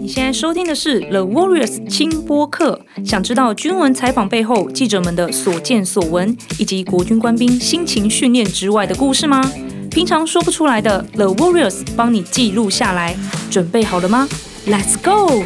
你现在收听的是 The Warriors 轻播客。想知道军文采访背后记者们的所见所闻，以及国军官兵辛勤训练之外的故事吗？平常说不出来的，The Warriors 帮你记录下来。准备好了吗？Let's go！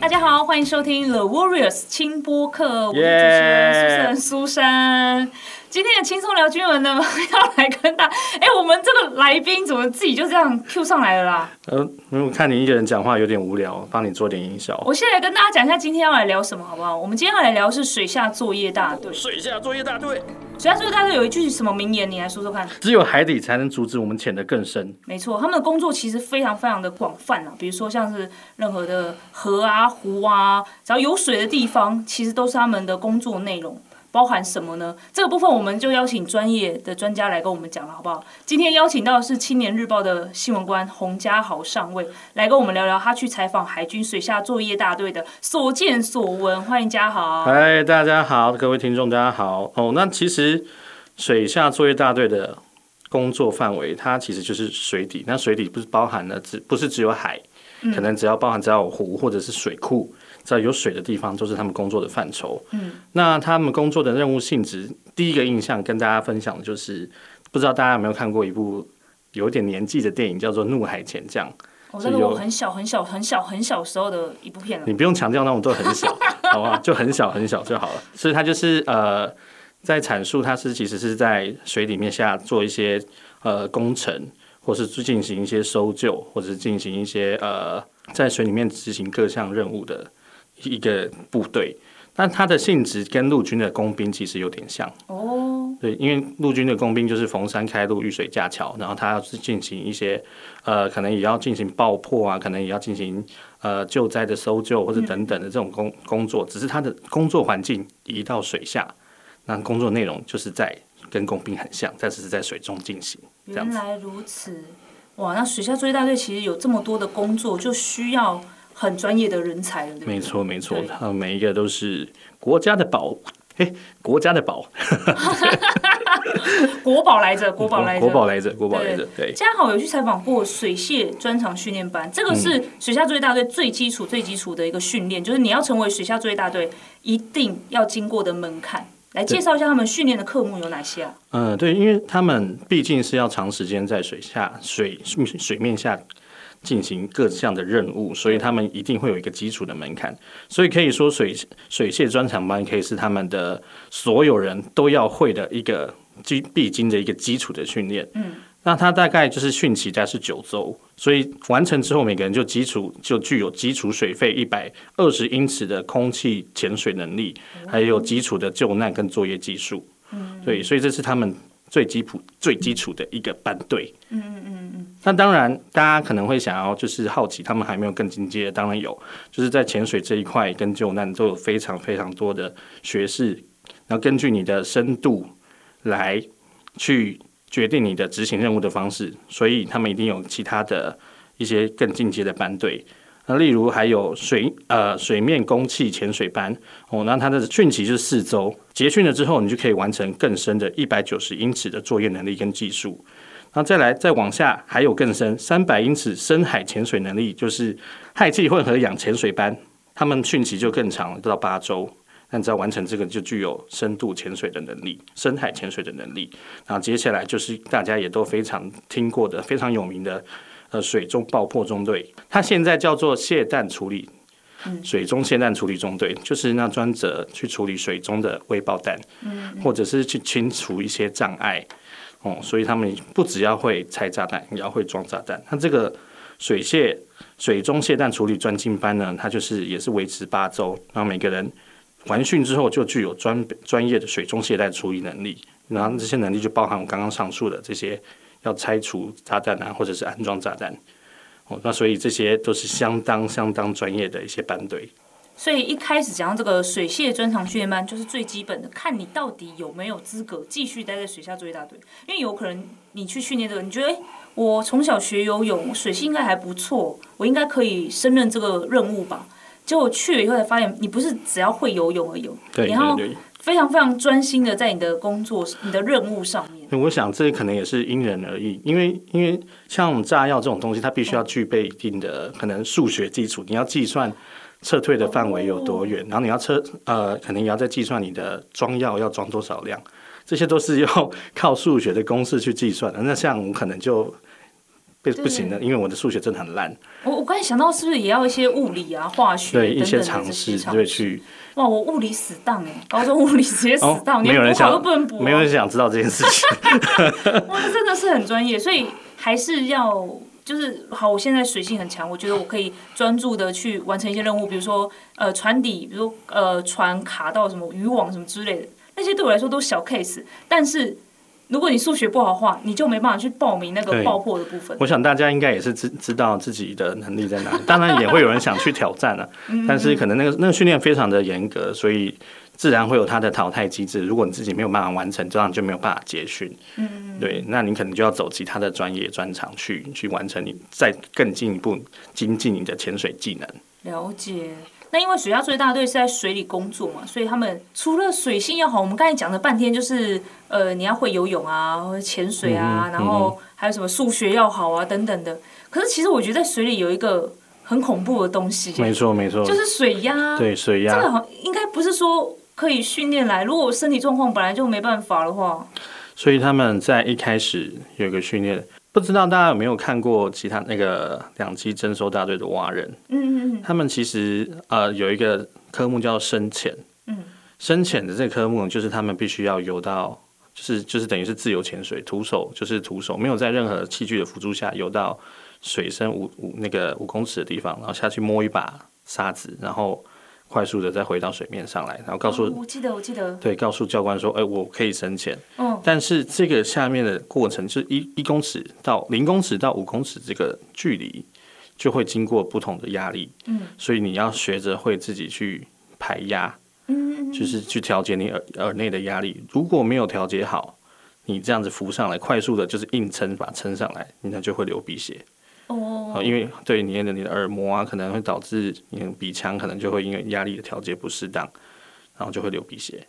大家好，欢迎收听 The Warriors 轻播客，我是主持人苏珊。苏珊今天的轻松聊军闻呢，要来跟大家，哎，我们这个来宾怎么自己就这样 Q 上来了啦？呃，我看你一个人讲话有点无聊，帮你做点音效。我现在来跟大家讲一下今天要来聊什么，好不好？我们今天要来聊是水下作业大队。水下作业大队，水下作业大队有一句什么名言？你来说说看。只有海底才能阻止我们潜得更深。没错，他们的工作其实非常非常的广泛啊，比如说像是任何的河啊、湖啊，只要有水的地方，其实都是他们的工作内容。包含什么呢？这个部分我们就邀请专业的专家来跟我们讲了，好不好？今天邀请到的是《青年日报》的新闻官洪家豪上尉，来跟我们聊聊他去采访海军水下作业大队的所见所闻。欢迎家豪。嗨，大家好，各位听众，大家好。哦，那其实水下作业大队的工作范围，它其实就是水底。那水底不是包含了只不是只有海，可能只要包含只要有湖或者是水库。在有水的地方，就是他们工作的范畴。嗯，那他们工作的任务性质，第一个印象跟大家分享的就是，不知道大家有没有看过一部有点年纪的电影，叫做《怒海潜将》。哦，这个我很小很小很小很小时候的一部片了。你不用强调那种都很小，好吧？就很小很小就好了。所以他就是呃，在阐述他是其实是在水里面下做一些呃工程，或是进行一些搜救，或者是进行一些呃在水里面执行各项任务的。一个部队，但它的性质跟陆军的工兵其实有点像哦。对，因为陆军的工兵就是逢山开路、遇水架桥，然后他要是进行一些呃，可能也要进行爆破啊，可能也要进行呃救灾的搜救或者等等的这种工工作。只是他的工作环境移到水下，那工作内容就是在跟工兵很像，但是是在水中进行。原来如此，哇！那水下作业大队其实有这么多的工作，就需要。很专业的人才，对对没错没错，他们每一个都是国家的宝，嘿，国家的宝，国宝来着，国宝来着，国宝来着，国宝来着。对，嘉豪有去采访过水械专长训练班，这个是水下作业大队最基础、最基础的一个训练，就是你要成为水下作业大队，一定要经过的门槛。来介绍一下他们训练的科目有哪些啊？嗯，对，因为他们毕竟是要长时间在水下水水面下。进行各项的任务，所以他们一定会有一个基础的门槛，所以可以说水水械专长班可以是他们的所有人都要会的一个基必经的一个基础的训练。嗯，那他大概就是训期大概是九周，所以完成之后，每个人就基础就具有基础水费一百二十英尺的空气潜水能力，还有基础的救难跟作业技术。嗯，对，所以这是他们。最基础、最基础的一个班队。嗯嗯嗯嗯。那当然，大家可能会想要就是好奇，他们还没有更进阶的，当然有，就是在潜水这一块跟救难都有非常非常多的学士，然后根据你的深度来去决定你的执行任务的方式，所以他们一定有其他的一些更进阶的班队。那例如还有水呃水面供气潜水班哦，那它的训期是四周，结训了之后，你就可以完成更深的一百九十英尺的作业能力跟技术。那再来再往下还有更深三百英尺深海潜水能力，就是氦气混合氧潜水班，他们训期就更长，到八周。那只要完成这个，就具有深度潜水的能力，深海潜水的能力。然后接下来就是大家也都非常听过的非常有名的。呃，水中爆破中队，它现在叫做卸弹处理，水中卸弹处理中队，就是那专责去处理水中的未爆弹，或者是去清除一些障碍，哦，所以他们不只要会拆炸弹，也要会装炸弹。那这个水卸水中卸弹处理专精班呢，它就是也是维持八周，然后每个人完训之后就具有专专业的水中卸弹处理能力，然后这些能力就包含我刚刚上述的这些。要拆除炸弹啊，或者是安装炸弹，哦，那所以这些都是相当相当专业的一些班队。所以一开始讲到这个水械专长训练班，就是最基本的，看你到底有没有资格继续待在水下作业大队。因为有可能你去训练这个，你觉得，诶，我从小学游泳，水性应该还不错，我应该可以胜任这个任务吧？结果去了以后才发现，你不是只要会游泳而已，对，你要非常非常专心的在你的工作、你的任务上面。我想这可能也是因人而异，因为因为像炸药这种东西，它必须要具备一定的可能数学基础，你要计算撤退的范围有多远，然后你要撤呃，可能也要再计算你的装药要装多少量，这些都是 要靠数学的公式去计算的。那像我可能就。不不行的，因为我的数学真的很烂。我我刚才想到，是不是也要一些物理啊、化学对一些常识，对去。哇，我物理死当哎，高中物理直接死当，没有人想都不能补，没有人想知道这件事情。哇，真的是很专业，所以还是要就是好。我现在水性很强，我觉得我可以专注的去完成一些任务，比如说呃船底，比如说呃船卡到什么渔网什么之类的，那些对我来说都是小 case，但是。如果你数学不好的话，你就没办法去报名那个爆破的部分。我想大家应该也是知知道自己的能力在哪里，当然也会有人想去挑战了、啊。但是可能那个那个训练非常的严格，所以自然会有它的淘汰机制。如果你自己没有办法完成，这样就没有办法结训。嗯，对，那你可能就要走其他的专业专长去去完成你再更进一步精进你的潜水技能。了解。那因为水下作业大队是在水里工作嘛，所以他们除了水性要好，我们刚才讲了半天就是，呃，你要会游泳啊，或者潜水啊，嗯、然后还有什么数学要好啊等等的。可是其实我觉得在水里有一个很恐怖的东西，没错没错，就是水压。对，水压，这个好应该不是说可以训练来，如果我身体状况本来就没办法的话。所以他们在一开始有一个训练。不知道大家有没有看过其他那个两栖征收大队的蛙人？嗯嗯嗯，他们其实呃有一个科目叫深潜。嗯，深潜的这个科目就是他们必须要游到，就是就是等于是自由潜水，徒手就是徒手，没有在任何器具的辅助下游到水深五五那个五公尺的地方，然后下去摸一把沙子，然后。快速的再回到水面上来，然后告诉、哦，我记得我记得，对，告诉教官说，哎、欸，我可以深潜。嗯，但是这个下面的过程是一一公尺到零公尺到五公尺这个距离，就会经过不同的压力。嗯，所以你要学着会自己去排压，嗯，就是去调节你耳耳内的压力。如果没有调节好，你这样子浮上来，快速的就是硬撑把它撑上来，你那就会流鼻血。哦，因为对你的你的耳膜啊，可能会导致你的鼻腔可能就会因为压力的调节不适当，然后就会流鼻血。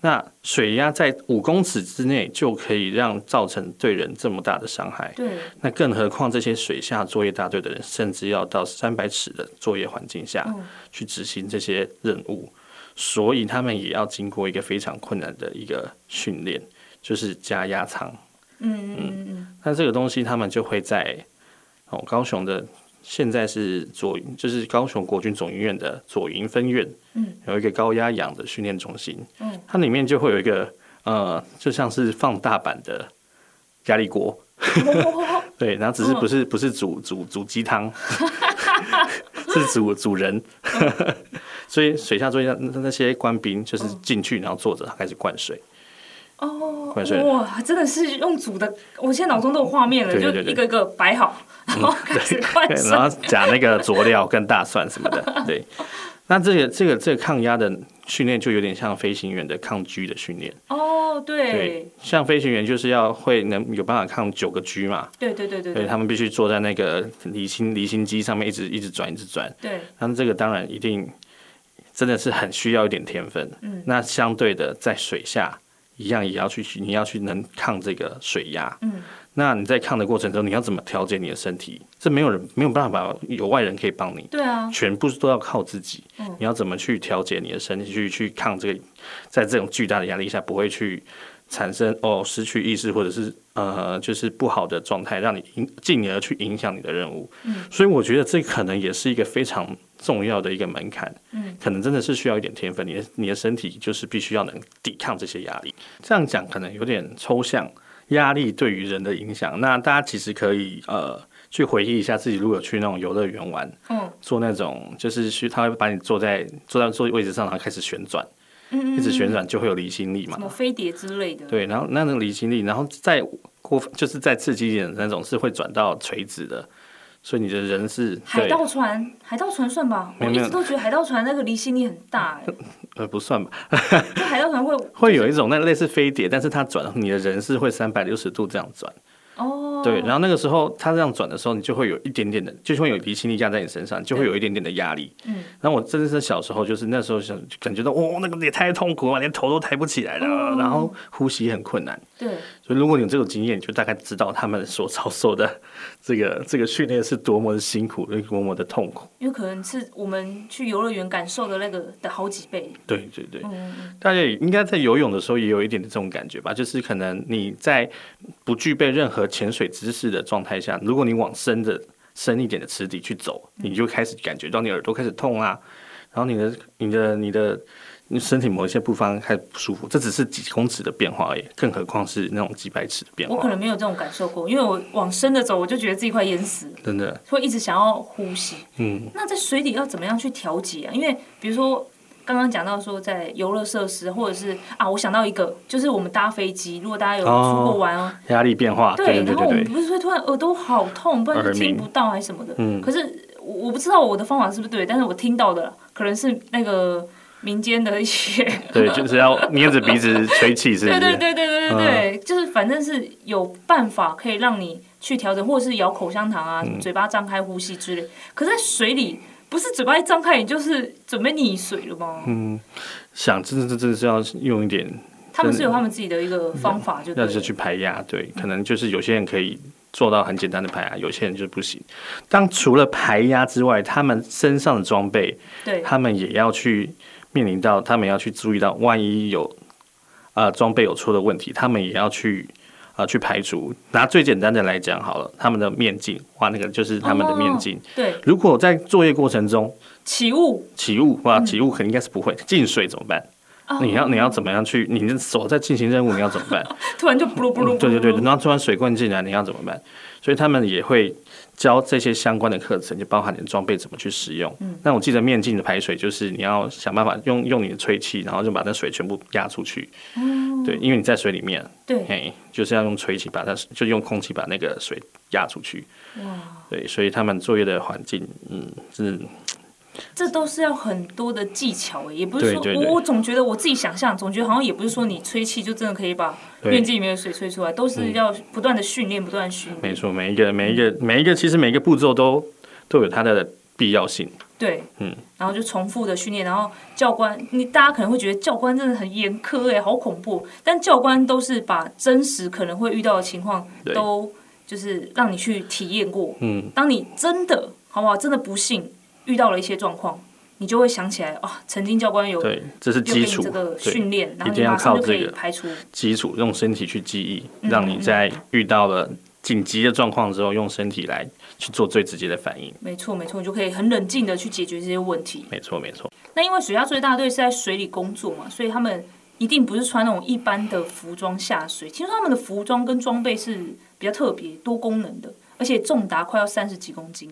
那水压在五公尺之内就可以让造成对人这么大的伤害。对，那更何况这些水下作业大队的人，甚至要到三百尺的作业环境下去执行这些任务，所以他们也要经过一个非常困难的一个训练，就是加压舱。嗯嗯嗯，那这个东西他们就会在。哦，高雄的现在是左，就是高雄国军总医院的左营分院，嗯，有一个高压氧的训练中心，嗯，它里面就会有一个呃，就像是放大版的压力锅，对，然后只是不是不是煮煮煮鸡汤，是煮煮人，所以水下作业那那些官兵就是进去，然后坐着开始灌水。哦，哇，真的是用煮的，我现在脑中都有画面了，对对对对，就一个一个摆好，然后开始灌水，然后加那个佐料跟大蒜什么的。对，那这个这个这个抗压的训练就有点像飞行员的抗 G 的训练。哦，对，对，像飞行员就是要会能有办法抗九个 G 嘛。对对对对，对他们必须坐在那个离心离心机上面一直一直转一直转。对，他们这个当然一定真的是很需要一点天分。嗯，那相对的在水下。一样也要去，你要去能抗这个水压。嗯，那你在抗的过程中，你要怎么调节你的身体？这没有人没有办法，有外人可以帮你。对啊，全部都要靠自己。嗯，你要怎么去调节你的身体，去去抗这个，在这种巨大的压力下，不会去产生哦失去意识，或者是呃就是不好的状态，让你影进而去影响你的任务。嗯，所以我觉得这可能也是一个非常。重要的一个门槛，嗯，可能真的是需要一点天分。你的你的身体就是必须要能抵抗这些压力。这样讲可能有点抽象，压力对于人的影响。那大家其实可以呃去回忆一下自己，如果去那种游乐园玩，嗯，做那种就是去他会把你坐在坐在坐位置上，然后开始旋转，嗯，一直旋转就会有离心力嘛，什么飞碟之类的。对，然后那种离心力，然后再过就是再刺激一点那种是会转到垂直的。所以你的人是海盗船，海盗船算吧？我一直都觉得海盗船那个离心力很大，哎，呃，不算吧？就海盗船会 会有一种那类似飞碟，但是它转，你的人是会三百六十度这样转。哦，对，然后那个时候他这样转的时候，你就会有一点点的，就会有离心力架在你身上，就会有一点点的压力。嗯，然后我真的是小时候，就是那时候想感觉到，哦，那个也太痛苦了，连头都抬不起来了，哦、然后呼吸很困难。对，所以如果你有这种经验，你就大概知道他们所遭受的 这个这个训练是多么的辛苦，多么的痛苦。因为可能是我们去游乐园感受的那个的好几倍。对对对，嗯、大家也应该在游泳的时候也有一点的这种感觉吧，就是可能你在不具备任何潜水知识的状态下，如果你往深的深一点的池底去走，你就开始感觉到你耳朵开始痛啊，然后你的你的你的。你身体某一些部分开始不舒服，这只是几公尺的变化而已，更何况是那种几百尺的变化。我可能没有这种感受过，因为我往深的走，我就觉得自己快淹死了，真的会一直想要呼吸。嗯，那在水底要怎么样去调节啊？因为比如说刚刚讲到说在游乐设施，或者是啊，我想到一个，就是我们搭飞机，如果大家有出过玩哦，压力变化，对，对，对，对，对，然后我们不是会突然耳朵好痛，不然就听不到还是什么的。嗯，可是我我不知道我的方法是不是对，但是我听到的可能是那个。民间的一些 对，就是要捏着鼻子吹气，是不是？对对对对对对对，嗯、就是反正是有办法可以让你去调整，或者是咬口香糖啊，嗯、嘴巴张开呼吸之类。可是在水里，不是嘴巴一张开，你就是准备溺水了吗？嗯，想真的真真的是要用一点，他们是有他们自己的一个方法就，就要是去排压。对，可能就是有些人可以做到很简单的排压，有些人就不行。当除了排压之外，他们身上的装备，对，他们也要去。面临到他们要去注意到，万一有呃装备有出的问题，他们也要去呃去排除。拿最简单的来讲好了，他们的面镜，哇，那个就是他们的面镜。哦、对，如果在作业过程中起雾，起雾哇，起雾肯定应该是不会。进水怎么办？嗯、你要你要怎么样去？你的手在进行任务，你要怎么办？突然就噗噜噗噜。对对对，然后突然水灌进来，你要怎么办？所以他们也会。教这些相关的课程，就包含你的装备怎么去使用。嗯，那我记得面镜的排水，就是你要想办法用用你的吹气，然后就把那水全部压出去。嗯，对，因为你在水里面，对，嘿，就是要用吹气把它，就用空气把那个水压出去。哇，对，所以他们作业的环境，嗯，是。这都是要很多的技巧诶，也不是说对对对，我总觉得我自己想象，总觉得好像也不是说你吹气就真的可以把面镜里面的水吹出来，都是要不断的训练，不断训练。没错，每一个每一个每一个，其实每一个步骤都都有它的必要性。对，嗯，然后就重复的训练，然后教官，你大家可能会觉得教官真的很严苛哎，好恐怖。但教官都是把真实可能会遇到的情况，都就是让你去体验过。嗯，当你真的好不好？真的不幸。遇到了一些状况，你就会想起来哦，曾经教官有对，这是基础这个训练，然后一定要靠这个排除基础，用身体去记忆，让你在遇到了紧急的状况之后，用身体来去做最直接的反应。没错，没错，你就可以很冷静的去解决这些问题。没错，没错。那因为水下作业大队是在水里工作嘛，所以他们一定不是穿那种一般的服装下水。听说他们的服装跟装备是比较特别、多功能的，而且重达快要三十几公斤。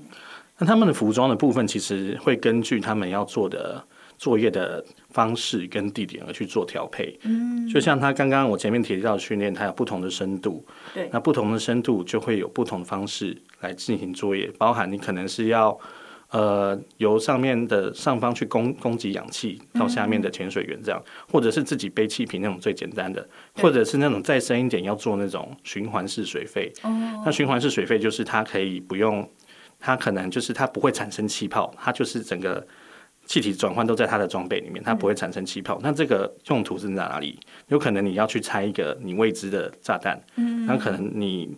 那他们的服装的部分，其实会根据他们要做的作业的方式跟地点而去做调配。嗯，就像他刚刚我前面提到的训练，它有不同的深度。对，那不同的深度就会有不同的方式来进行作业，包含你可能是要呃由上面的上方去供供给氧气到下面的潜水员这样，或者是自己背气瓶那种最简单的，或者是那种再深一点要做那种循环式水费。哦，那循环式水费就是它可以不用。它可能就是它不会产生气泡，它就是整个气体转换都在它的装备里面，它不会产生气泡。嗯、那这个用途是在哪里？有可能你要去拆一个你未知的炸弹，嗯，那可能你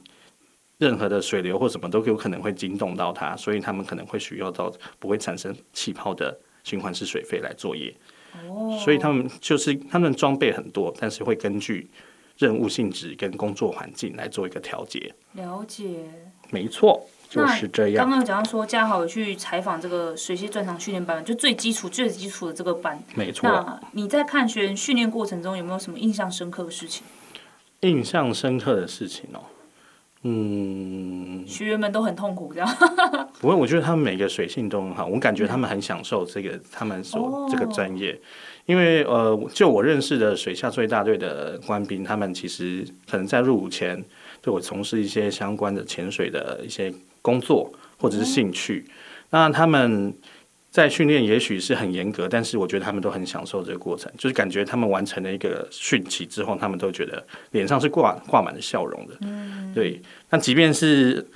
任何的水流或什么都有可能会惊动到它，所以他们可能会需要到不会产生气泡的循环式水肺来作业。哦，所以他们就是他们装备很多，但是会根据任务性质跟工作环境来做一个调节。了解，没错。就是这样。刚刚有讲到说，嘉豪去采访这个水系专长训练班，就最基础、最基础的这个班。没错。那你在看学员训练过程中，有没有什么印象深刻的事情？印象深刻的事情哦，嗯，学员们都很痛苦，这样。不过我觉得他们每个水性都很好，我感觉他们很享受这个、嗯、他们所这个专业，因为呃，就我认识的水下最大队的官兵，他们其实可能在入伍前，对我从事一些相关的潜水的一些。工作或者是兴趣，那他们在训练也许是很严格，但是我觉得他们都很享受这个过程，就是感觉他们完成了一个训期之后，他们都觉得脸上是挂挂满了笑容的。嗯，对。那即便是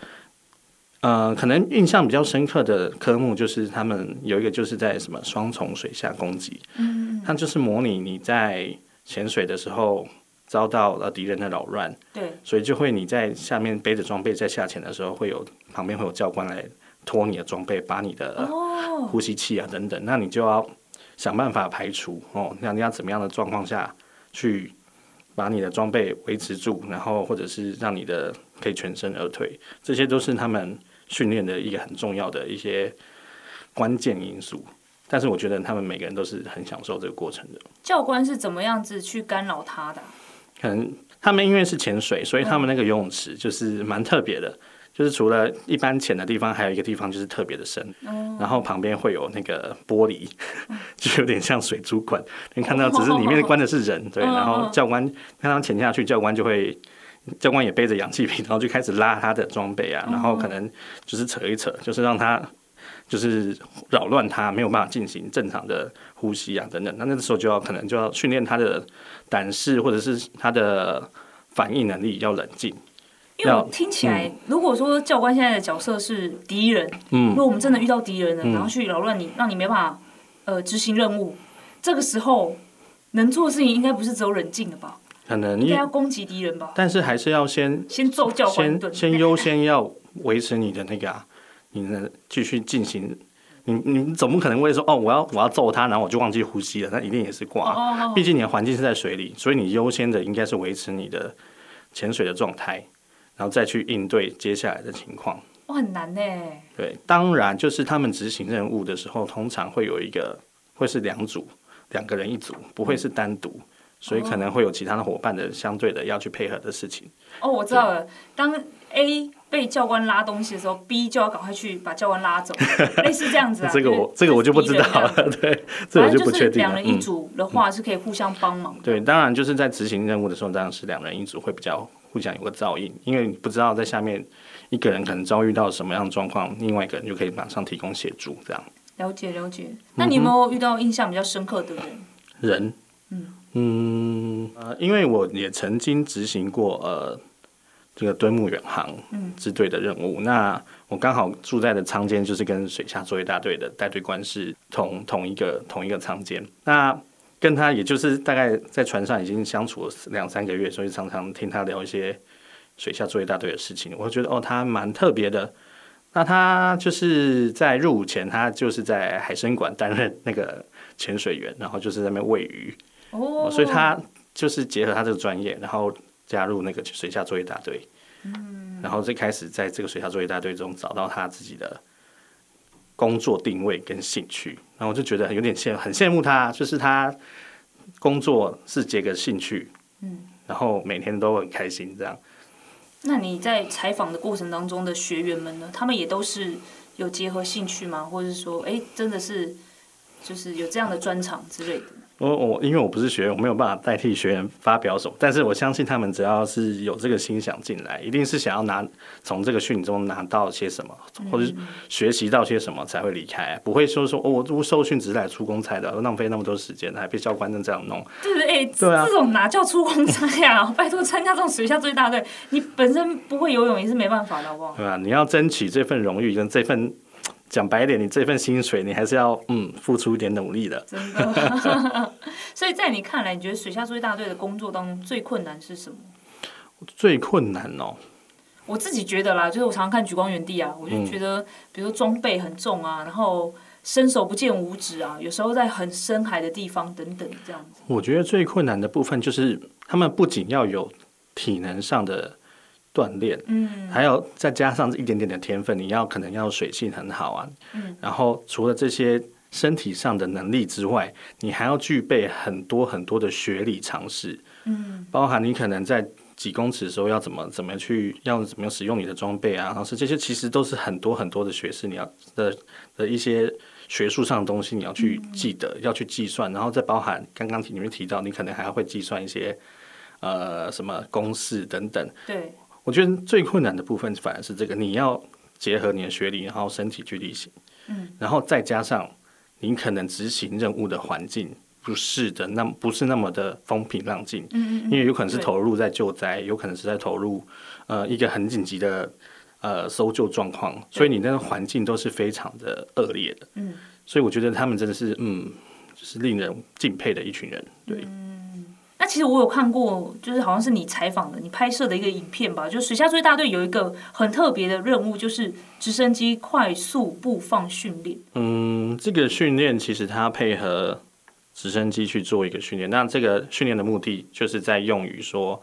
呃，可能印象比较深刻的科目，就是他们有一个就是在什么双重水下攻击。嗯，它就是模拟你在潜水的时候遭到了敌人的扰乱。对。所以就会你在下面背着装备在下潜的时候，会有旁边会有教官来。拖你的装备，把你的呼吸器啊等等，那你就要想办法排除哦。那你要怎么样的状况下去把你的装备维持住，然后或者是让你的可以全身而退，这些都是他们训练的一个很重要的一些关键因素。但是我觉得他们每个人都是很享受这个过程的。教官是怎么样子去干扰他的？可能他们因为是潜水，所以他们那个游泳池就是蛮特别的。就是除了一般浅的地方，还有一个地方就是特别的深，哦、然后旁边会有那个玻璃，嗯、就有点像水族馆。你看到只是里面关的是人，哦、对，然后教官看他潜下去，教官就会，教官也背着氧气瓶，然后就开始拉他的装备啊，然后可能就是扯一扯，就是让他就是扰乱他，没有办法进行正常的呼吸啊等等。那那个时候就要可能就要训练他的胆识或者是他的反应能力，要冷静。因为听起来，嗯、如果说教官现在的角色是敌人，嗯，如果我们真的遇到敌人了，嗯、然后去扰乱你，让你没办法呃执行任务，这个时候能做的事情应该不是只有冷静的吧？可能应该要攻击敌人吧？但是还是要先先揍教官，先先优先要维持你的那个啊，你能继续进行，你你总不可能会说哦，我要我要揍他，然后我就忘记呼吸了，那一定也是挂。毕竟你的环境是在水里，所以你优先的应该是维持你的潜水的状态。然后再去应对接下来的情况，哇，很难呢。对，当然就是他们执行任务的时候，通常会有一个，会是两组，两个人一组，不会是单独，嗯、所以可能会有其他的伙伴的相对的要去配合的事情。哦，我知道了。当 A 被教官拉东西的时候，B 就要赶快去把教官拉走，类似这样子啊。这个我这个我就不知道了。对，这我就不确定了。两人一组的话是可以互相帮忙、嗯。对，当然就是在执行任务的时候，当然是两人一组会比较。互相有个照应，因为你不知道在下面一个人可能遭遇到什么样的状况，另外一个人就可以马上提供协助，这样。了解了解。那你有没有遇到印象比较深刻的人？人，嗯嗯呃，因为我也曾经执行过呃这个敦睦远航支队的任务，嗯、那我刚好住在的舱间就是跟水下作业大队的带队官是同同一个同一个舱间，那。跟他也就是大概在船上已经相处了两三个月，所以常常听他聊一些水下作业大队的事情。我觉得哦，他蛮特别的。那他就是在入伍前，他就是在海参馆担任那个潜水员，然后就是在那边喂鱼。哦，所以他就是结合他这个专业，然后加入那个水下作业大队。嗯，然后最开始在这个水下作业大队中找到他自己的工作定位跟兴趣，然后我就觉得有点羡很羡慕他，就是他工作是结个兴趣，嗯，然后每天都很开心这样。那你在采访的过程当中的学员们呢？他们也都是有结合兴趣吗？或者是说，哎，真的是就是有这样的专长之类的？我我因为我不是学员，我没有办法代替学员发表什么。但是我相信他们只要是有这个心想进来，一定是想要拿从这个训中拿到些什么，或者学习到些什么才会离开，不会说说哦，我受训只是来出公差的，浪费那么多时间，还被教官这样弄。对对哎，对啊，这种哪叫出公差呀？拜托，参加这种水下最大队，你本身不会游泳也是没办法的，好不好？对啊，你要争取这份荣誉跟这份。讲白一点，你这份薪水，你还是要嗯付出一点努力的。真的，所以在你看来，你觉得水下作业大队的工作当中最困难是什么？最困难哦，我自己觉得啦，就是我常常看《举光原地》啊，我就觉得，嗯、比如说装备很重啊，然后伸手不见五指啊，有时候在很深海的地方等等这样子。我觉得最困难的部分就是，他们不仅要有体能上的。锻炼，嗯，还有再加上一点点的天分，你要可能要水性很好啊，嗯，然后除了这些身体上的能力之外，你还要具备很多很多的学理常识，嗯，包含你可能在几公尺的时候要怎么怎么去要怎么样使用你的装备啊，然后是这些其实都是很多很多的学识，你要的的一些学术上的东西你要去记得，嗯，要去计算，然后再包含刚刚里面提到，你可能还要会计算一些呃什么公式等等，对。我觉得最困难的部分反而是这个，你要结合你的学历，然后身体去力行，嗯，然后再加上你可能执行任务的环境不是的，那不是那么的风平浪静。嗯嗯，因为有可能是投入在救灾，有可能是在投入呃一个很紧急的呃搜救状况，所以你那个环境都是非常的恶劣的。嗯，所以我觉得他们真的是嗯，就是令人敬佩的一群人。对。嗯那其实我有看过，就是好像是你采访的、你拍摄的一个影片吧。就水下作业大队有一个很特别的任务，就是直升机快速布放训练。嗯，这个训练其实它配合直升机去做一个训练。那这个训练的目的，就是在用于说，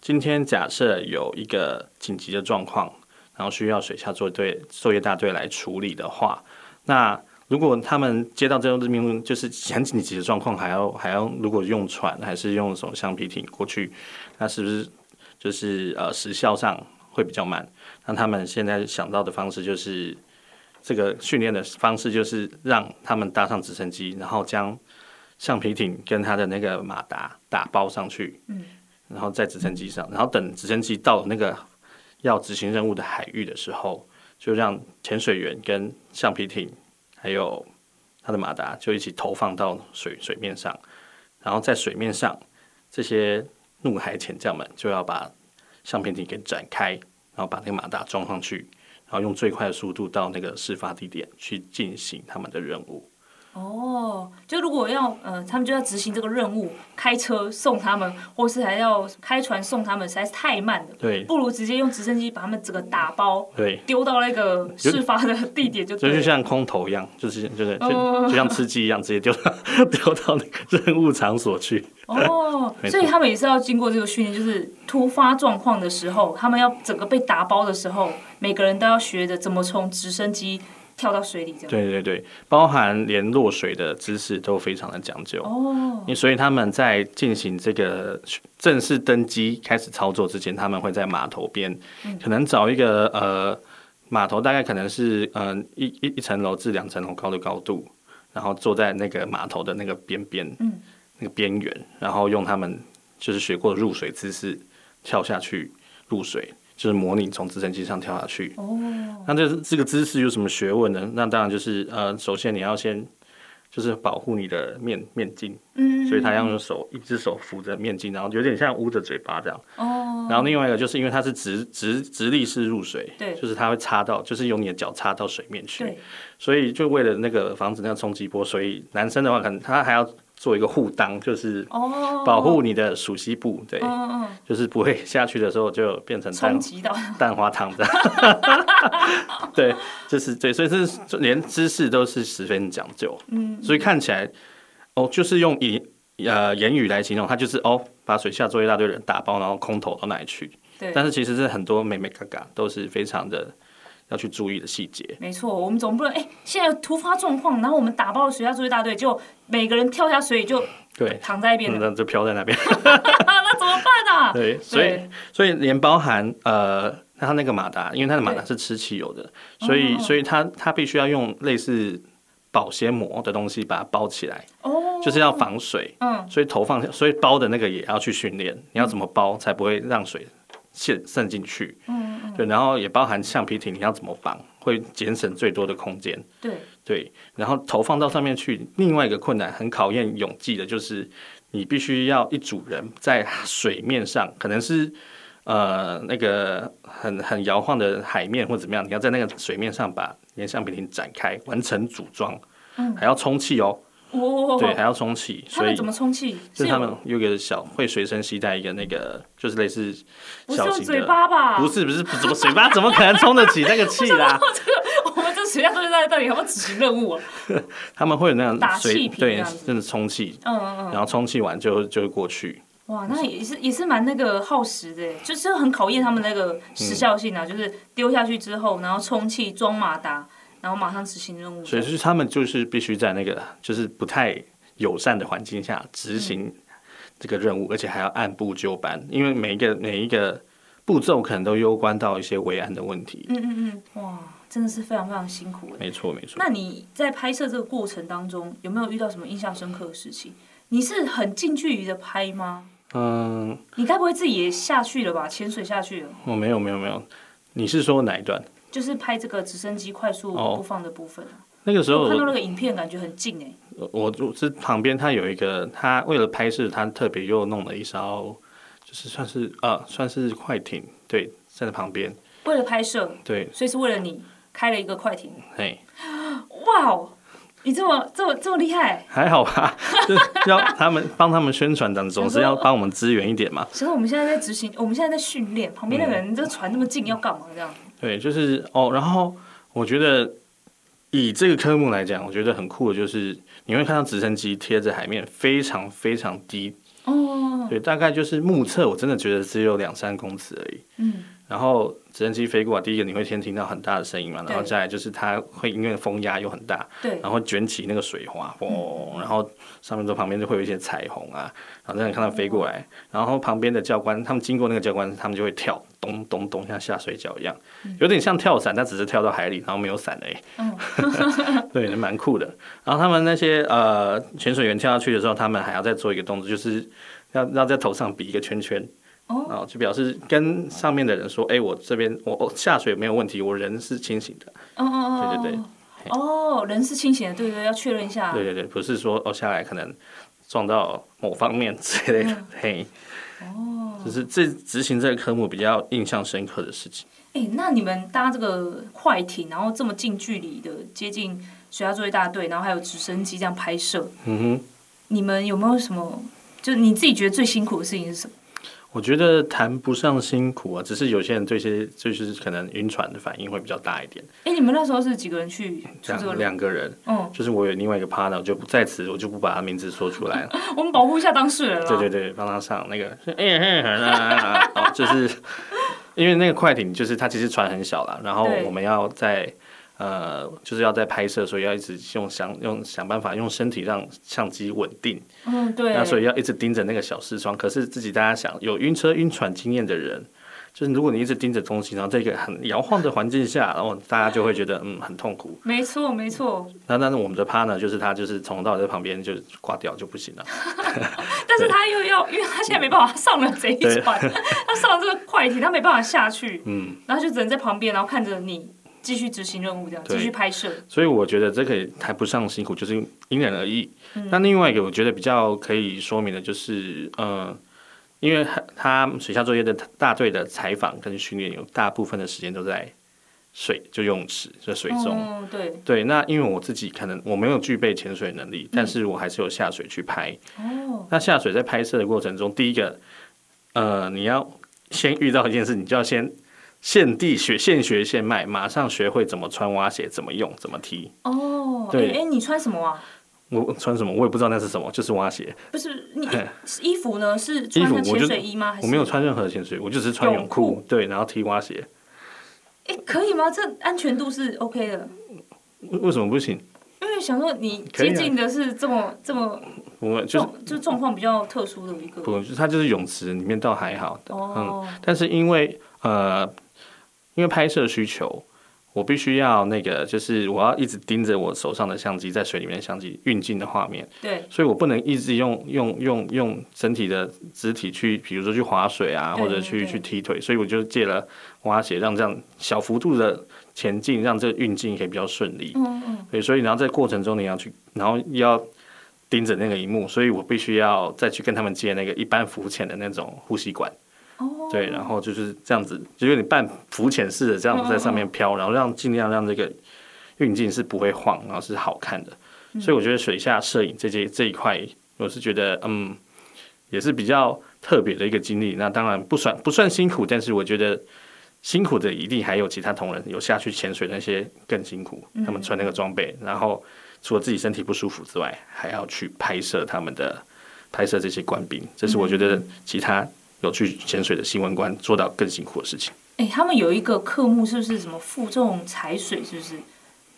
今天假设有一个紧急的状况，然后需要水下作业队作业大队来处理的话，那如果他们接到这种命令，就是很紧急的状况，还要还要，如果用船还是用什么橡皮艇过去，那是不是就是呃时效上会比较慢？那他们现在想到的方式就是这个训练的方式，就是让他们搭上直升机，然后将橡皮艇跟他的那个马达打包上去，嗯，然后在直升机上，然后等直升机到那个要执行任务的海域的时候，就让潜水员跟橡皮艇。还有他的马达就一起投放到水水面上，然后在水面上，这些怒海潜将们就要把橡皮艇给展开，然后把那个马达装上去，然后用最快的速度到那个事发地点去进行他们的任务。哦，就如果要呃，他们就要执行这个任务，开车送他们，或是还要开船送他们，实在是太慢了。对，不如直接用直升机把他们整个打包，对，丢到那个事发的地点就。就就像空投一样，就是就是就就像吃鸡一样，直接丢到 丢到那个任务场所去。哦，所以他们也是要经过这个训练，就是突发状况的时候，他们要整个被打包的时候，每个人都要学着怎么从直升机。跳到水里这样。对对对，包含连落水的姿势都非常的讲究哦。所以他们在进行这个正式登机开始操作之前，他们会在码头边，可能找一个呃码头，大概可能是呃一一一层楼至两层楼高的高度，然后坐在那个码头的那个边边，嗯，那个边缘，然后用他们就是学过的入水姿势跳下去入水。就是模拟从直升机上跳下去。哦，那这这个姿势有什么学问呢？那当然就是呃，首先你要先就是保护你的面面镜，嗯，所以他要用手一只手扶着面镜，然后有点像捂着嘴巴这样。哦，然后另外一个就是因为它是直直直立式入水，对，就是它会插到，就是用你的脚插到水面去，对，所以就为了那个防止那个冲击波，所以男生的话可能他还要。做一个护裆，就是保护你的属膝部，对，就是不会下去的时候就变成蛋 蛋花汤这样。对，就是对，所以这是连姿势都是十分讲究。嗯，所以看起来哦，就是用言呃言语来形容，他就是哦，把水下做一大堆人打包，然后空投到哪里去？对，但是其实是很多美美嘎嘎都是非常的。要去注意的细节，没错，我们总不能哎、欸，现在突发状况，然后我们打包了水下作业大队，就每个人跳下水就对。躺在一边，那就飘在那边，那怎么办啊？对，所以所以连包含呃，他那个马达，因为他的马达是吃汽油的，所以所以他他必须要用类似保鲜膜的东西把它包起来，哦，就是要防水，嗯，所以投放，所以包的那个也要去训练，你要怎么包才不会让水渗渗进去，嗯嗯，对，然后也包含橡皮艇，你要怎么绑，会节省最多的空间，对对，然后投放到上面去。另外一个困难，很考验勇气的，就是你必须要一组人在水面上，可能是呃那个很很摇晃的海面或怎么样，你要在那个水面上把连橡皮艇展开，完成组装，嗯，还要充气哦。哦，对，还要充气，所以怎么充气？就是他们有个小会随身携带一个那个，就是类似小型的，不是嘴巴吧？不是不是，怎么嘴巴怎么可能充得起那个气啦？这个我们这水下作业大队到底有没有执行任务啊？他们会有那样打气瓶，对，真的充气，嗯嗯嗯，然后充气完就就会过去。哇，那也是也是蛮那个耗时的，就是很考验他们那个时效性啊，嗯、就是丢下去之后，然后充气装马达。然后马上执行任务，所以就是他们就是必须在那个就是不太友善的环境下执行这个任务，嗯、而且还要按部就班，因为每一个每一个步骤可能都攸关到一些维安的问题。嗯嗯嗯，哇，真的是非常非常辛苦。没错没错。那你在拍摄这个过程当中，有没有遇到什么印象深刻的事情？你是很近距离的拍吗？嗯。你该不会自己也下去了吧？潜水下去了？哦，没有没有没有。你是说哪一段？就是拍这个直升机快速播放的部分，啊那个时候我看到那个影片，感觉很近哎。我就是旁边，他有一个，他为了拍摄，他特别又弄了一艘，就是算是啊，算是快艇，对，站在旁边。为了拍摄，对，所以是为了你开了一个快艇。嘿，哇哦，你这么这么这么厉害？还好吧，就要他们帮他们宣传的，总是要帮我们支援一点嘛。其实我们现在在执行，我们现在在训练，旁边那个人这船那么近，要干嘛这样？对，就是哦，然后我觉得以这个科目来讲，我觉得很酷的就是你会看到直升机贴着海面，非常非常低哦，对，大概就是目测，我真的觉得只有两三公尺而已。嗯。然后直升机飞过来，第一个你会先听到很大的声音嘛，然后再来就是它会因为风压又很大，对，然后卷起那个水花，嘣、嗯，然后上面的旁边就会有一些彩虹啊，然后让你看到飞过来，嗯、然后旁边的教官他们经过那个教官，他们就会跳，咚咚咚，像下水饺一样，有点像跳伞，但只是跳到海里，然后没有伞而已。嗯、对，蛮酷的。然后他们那些呃潜水员跳下去的时候，他们还要再做一个动作，就是要要在头上比一个圈圈。哦，就表示跟上面的人说，哎、欸，我这边我下水没有问题，我人是清醒的。哦哦哦，对对对，哦，人是清醒的，对对对，要确认一下。对对对，不是说哦下来可能撞到某方面之类的，嗯、嘿。哦，就是这执行这个科目比较印象深刻的事情。哎、欸，那你们搭这个快艇，然后这么近距离的接近水下作业大队，然后还有直升机这样拍摄，嗯哼，你们有没有什么？就你自己觉得最辛苦的事情是什么？我觉得谈不上辛苦啊，只是有些人对些就是可能晕船的反应会比较大一点。哎、欸，你们那时候是几个人去？两两个人，嗯，就是我有另外一个 partner，我就不在此，我就不把他名字说出来了。我们保护一下当事人了。对对对，帮他上那个，哎哎哎，就是因为那个快艇，就是它其实船很小啦，然后我们要在。呃，就是要在拍摄，所以要一直用想用想办法用身体让相机稳定。嗯，对。那所以要一直盯着那个小视窗。可是自己大家想，有晕车晕船经验的人，就是如果你一直盯着东西，然后在一个很摇晃的环境下，然后大家就会觉得嗯很痛苦。没错，没错。那但是我们的 partner 就是他，就是从头到尾在旁边就挂掉就不行了。但是他又要，因为他现在没办法上了这一船，他上了这个快艇，他没办法下去。嗯。然后就只能在旁边，然后看着你。继续执行任务，这样继续拍摄。所以我觉得这个也谈不上辛苦，就是因人而异。嗯、那另外一个我觉得比较可以说明的，就是呃，因为他水下作业的大队的采访跟训练，有大部分的时间都在水，就游泳池，在水中。哦、对对。那因为我自己可能我没有具备潜水能力，但是我还是有下水去拍。哦。那下水在拍摄的过程中，第一个，呃，你要先遇到一件事，你就要先。现地学现学现卖，马上学会怎么穿蛙鞋，怎么用，怎么踢。哦，对，哎、欸，你穿什么啊？我穿什么？我也不知道那是什么，就是蛙鞋。不是你衣服呢？是穿潜水衣吗？我，我没有穿任何潜水，我就是穿泳裤，对，然后踢蛙鞋。哎、欸，可以吗？这安全度是 OK 的。为什么不行？因为想说你接近的是这么、啊、这么，我就是就状况比较特殊的一个。不，它就是泳池里面倒还好的。哦、嗯，但是因为呃。因为拍摄需求，我必须要那个，就是我要一直盯着我手上的相机，在水里面的相机运镜的画面。对，所以我不能一直用用用用身体的肢体去，比如说去划水啊，或者去去踢腿。所以我就借了蛙鞋，让这样小幅度的前进，让这个运镜可以比较顺利。嗯嗯。对，所以然后在过程中你要去，然后要盯着那个荧幕，所以我必须要再去跟他们借那个一般浮潜的那种呼吸管。对，然后就是这样子，就有点半浮潜式的这样子在上面飘，然后让尽量让这个运镜是不会晃，然后是好看的。所以我觉得水下摄影这些这一块，我是觉得嗯，也是比较特别的一个经历。那当然不算不算辛苦，但是我觉得辛苦的一定还有其他同仁有下去潜水那些更辛苦，他们穿那个装备，然后除了自己身体不舒服之外，还要去拍摄他们的拍摄这些官兵，这是我觉得其他。有去潜水的新闻官做到更辛苦的事情。哎、欸，他们有一个科目是不是什么负重踩水？是不是？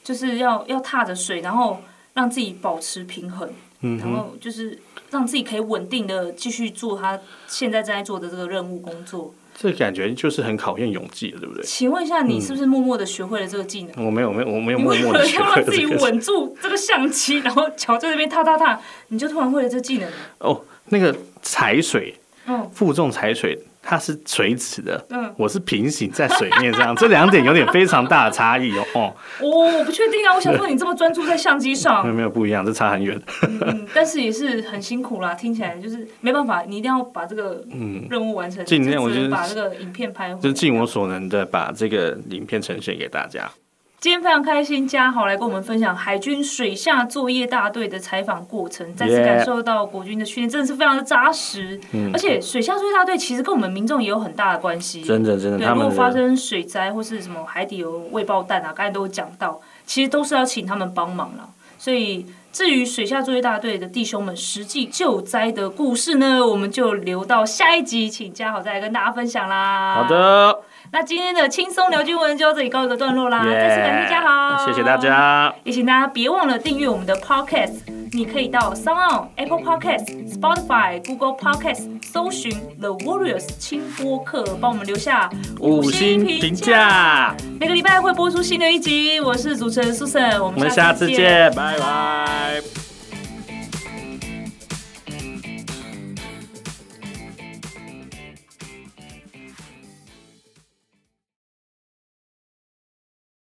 就是要要踏着水，然后让自己保持平衡，嗯、然后就是让自己可以稳定的继续做他现在正在做的这个任务工作。这感觉就是很考验勇气的，对不对？请问一下，你是不是默默的学会了这个技能？嗯、我没有，没有，我没有默默的学会了。要自己稳住这个相机，然后脚在这边踏踏踏，你就突然会了这个技能？哦，那个踩水。负重踩水，它它是垂直的，嗯，我是平行在水面上，这两点有点非常大的差异哦。哦，我不确定啊，我想说你这么专注在相机上，没有没有不一样，这差很远。嗯，但是也是很辛苦啦，听起来就是没办法，你一定要把这个嗯任务完成，尽量我就是把这个影片拍，就尽我所能的把这个影片呈现给大家。今天非常开心，嘉豪来跟我们分享海军水下作业大队的采访过程，再次感受到国军的训练真的是非常的扎实。嗯，而且水下作业大队其实跟我们民众也有很大的关系。真的真的，对，如果发生水灾或是什么海底有未爆弹啊，刚才都有讲到，其实都是要请他们帮忙了。所以至于水下作业大队的弟兄们实际救灾的故事呢，我们就留到下一集，请嘉豪再来跟大家分享啦。好的。那今天的轻松聊军文就到这里告一个段落啦，再次感谢嘉豪，谢谢大家，也请大家别忘了订阅我们的 Podcast，你可以到 SoundOn、Apple Podcast、Spotify、Google Podcast 搜寻 The Warriors 轻播客，帮我们留下五星评价。每个礼拜会播出新的一集，我是主持人 Susan，我们下次见，我们下次见，拜拜。